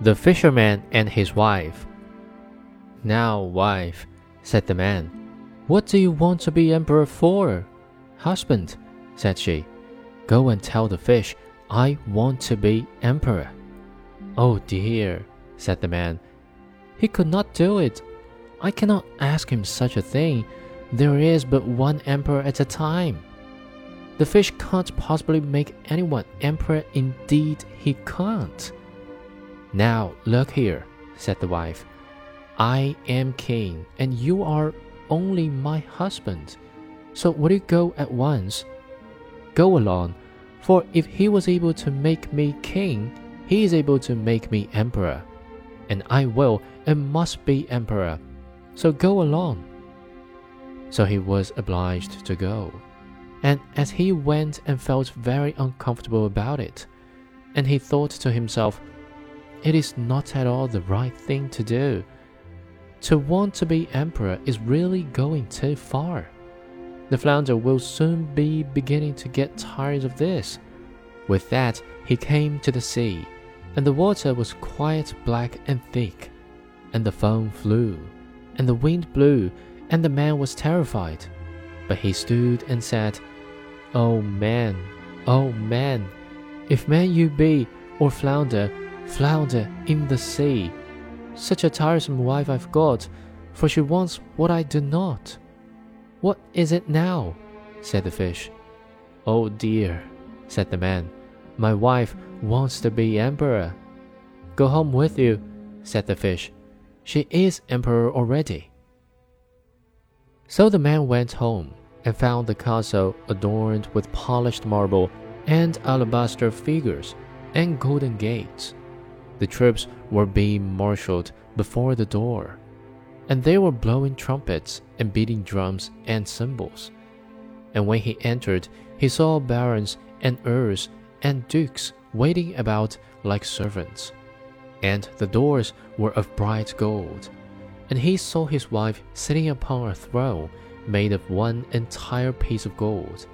The Fisherman and His Wife. Now, wife, said the man, what do you want to be emperor for? Husband, said she, go and tell the fish I want to be emperor. Oh dear, said the man, he could not do it. I cannot ask him such a thing. There is but one emperor at a time. The fish can't possibly make anyone emperor, indeed, he can't. Now, look here, said the wife. I am king, and you are only my husband. So will you go at once? Go along, for if he was able to make me king, he is able to make me emperor. And I will and must be emperor. So go along. So he was obliged to go. And as he went and felt very uncomfortable about it, and he thought to himself, it is not at all the right thing to do. To want to be emperor is really going too far. The flounder will soon be beginning to get tired of this. With that, he came to the sea, and the water was quite black and thick, and the foam flew, and the wind blew, and the man was terrified. But he stood and said, O oh man, O oh man, if man you be, or flounder, flounder in the sea. Such a tiresome wife I've got, for she wants what I do not. What is it now? said the fish. Oh dear, said the man, my wife wants to be emperor. Go home with you, said the fish. She is emperor already. So the man went home and found the castle adorned with polished marble and alabaster figures and golden gates. The troops were being marshaled before the door, and they were blowing trumpets and beating drums and cymbals. And when he entered, he saw barons and earls and dukes waiting about like servants. And the doors were of bright gold. And he saw his wife sitting upon a throne made of one entire piece of gold,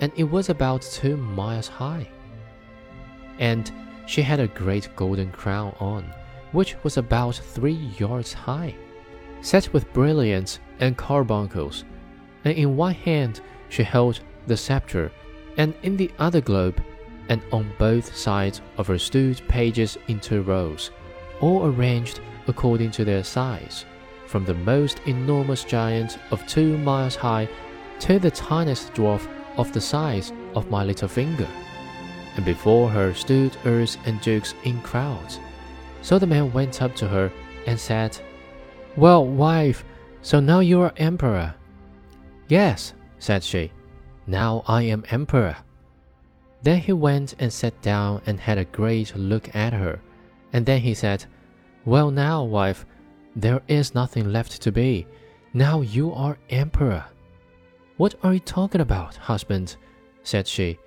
and it was about two miles high. And she had a great golden crown on, which was about three yards high, set with brilliants and carbuncles, and in one hand she held the scepter, and in the other globe, and on both sides of her stood pages in two rows, all arranged according to their size, from the most enormous giant of two miles high to the tiniest dwarf of the size of my little finger and before her stood earls and dukes in crowds. So the man went up to her and said, Well, wife, so now you are emperor. Yes, said she, now I am emperor. Then he went and sat down and had a great look at her, and then he said, Well, now, wife, there is nothing left to be. Now you are emperor. What are you talking about, husband? said she.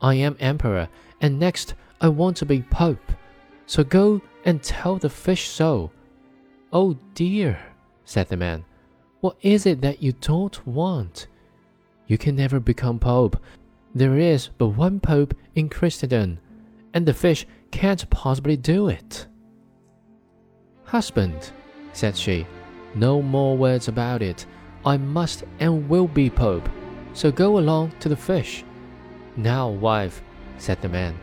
I am emperor, and next I want to be pope. So go and tell the fish so. Oh dear, said the man, what is it that you don't want? You can never become pope. There is but one pope in Christendom, and the fish can't possibly do it. Husband, said she, no more words about it. I must and will be pope. So go along to the fish. Now, wife, said the man,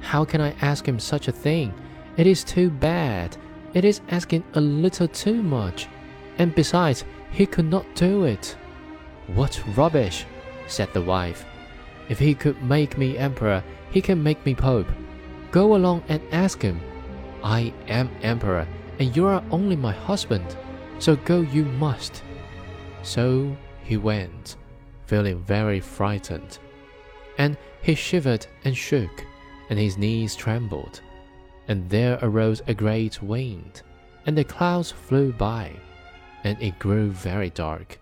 how can I ask him such a thing? It is too bad. It is asking a little too much. And besides, he could not do it. What rubbish, said the wife. If he could make me emperor, he can make me pope. Go along and ask him. I am emperor, and you are only my husband, so go you must. So he went, feeling very frightened and he shivered and shook, and his knees trembled. And there arose a great wind, and the clouds flew by, and it grew very dark,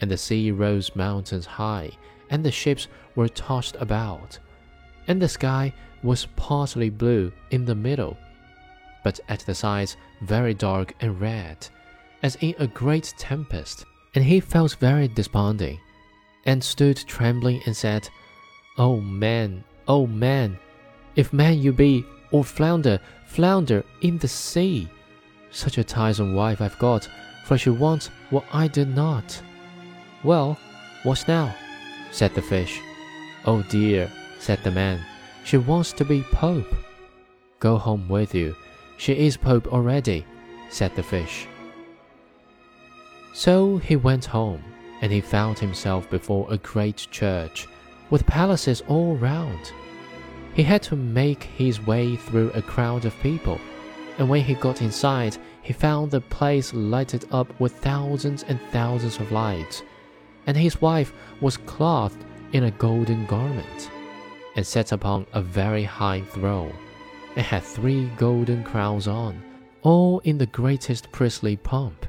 and the sea rose mountains high, and the ships were tossed about, and the sky was partly blue in the middle, but at the sides very dark and red, as in a great tempest. And he felt very desponding, and stood trembling and said, Oh man, oh man, if man you be, or flounder, flounder in the sea. Such a tiresome wife I've got, for she wants what I do not. Well, what now? said the fish. Oh dear, said the man, she wants to be Pope. Go home with you. She is Pope already, said the fish. So he went home, and he found himself before a great church, with palaces all round. He had to make his way through a crowd of people, and when he got inside, he found the place lighted up with thousands and thousands of lights, and his wife was clothed in a golden garment, and sat upon a very high throne, and had three golden crowns on, all in the greatest priestly pomp.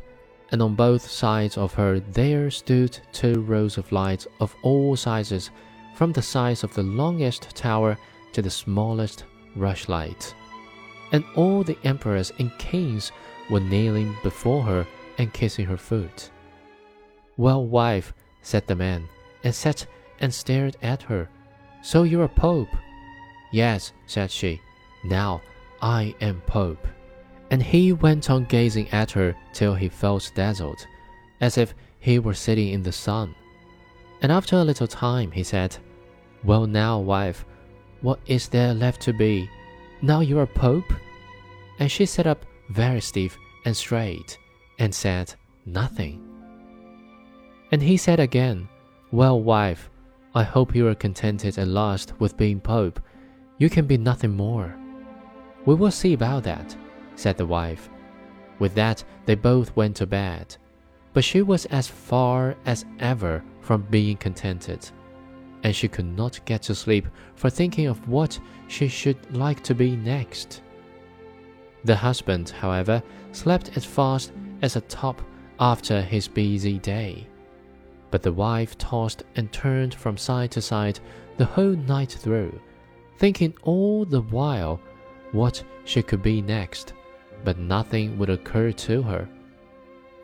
And on both sides of her there stood two rows of lights of all sizes, from the size of the longest tower to the smallest rushlight. And all the emperors and kings were kneeling before her and kissing her foot. Well, wife, said the man, and sat and stared at her. So you're a pope? Yes, said she. Now I am pope. And he went on gazing at her till he felt dazzled, as if he were sitting in the sun. And after a little time he said, Well, now, wife, what is there left to be? Now you're pope? And she sat up very stiff and straight, and said nothing. And he said again, Well, wife, I hope you are contented at last with being Pope. You can be nothing more. We will see about that, said the wife. With that, they both went to bed. But she was as far as ever from being contented, and she could not get to sleep for thinking of what she should like to be next. The husband, however, slept as fast as a top after his busy day. But the wife tossed and turned from side to side the whole night through, thinking all the while what she could be next, but nothing would occur to her.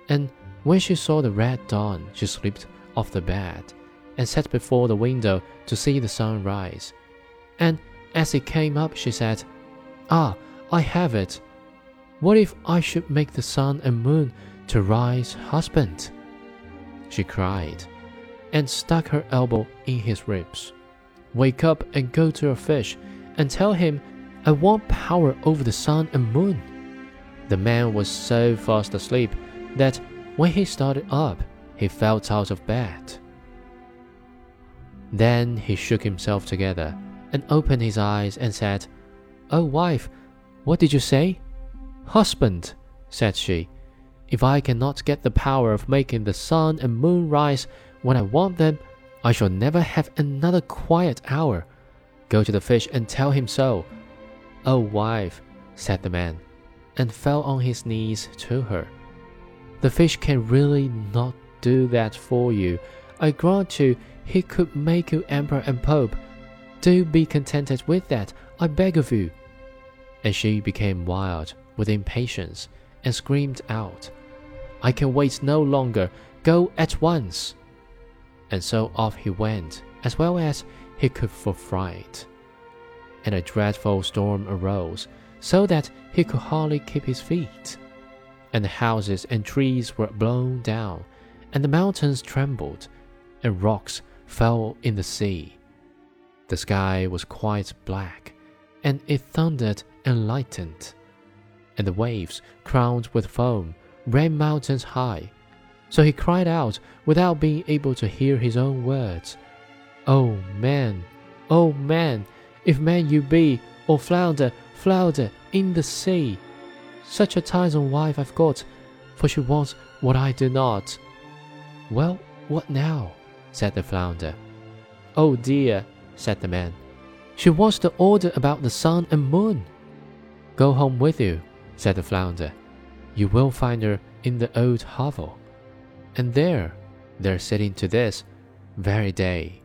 And when she saw the red dawn, she slipped off the bed and sat before the window to see the sun rise. And as it came up, she said, Ah, I have it. What if I should make the sun and moon to rise husband? She cried, and stuck her elbow in his ribs. Wake up and go to your fish, and tell him I want power over the sun and moon. The man was so fast asleep that when he started up, he felt out of bed. Then he shook himself together and opened his eyes and said, Oh, wife, what did you say? Husband, said she, if I cannot get the power of making the sun and moon rise when I want them, I shall never have another quiet hour. Go to the fish and tell him so. Oh, wife, said the man, and fell on his knees to her. The fish can really not do that for you. I grant you he could make you emperor and pope. Do be contented with that, I beg of you. And she became wild with impatience and screamed out, I can wait no longer. Go at once. And so off he went, as well as he could for fright. And a dreadful storm arose, so that he could hardly keep his feet. And the houses and trees were blown down, and the mountains trembled, and rocks fell in the sea. The sky was quite black, and it thundered and lightened and the waves, crowned with foam, ran mountains high. So he cried out without being able to hear his own words, Oh man, oh man, if man you be, or flounder, flounder in the sea. Such a tiresome wife I've got, for she wants what I do not. Well, what now? said the flounder. Oh dear, said the man. She wants to order about the sun and moon. Go home with you, said the flounder. You will find her in the old hovel. And there, they're sitting to this very day.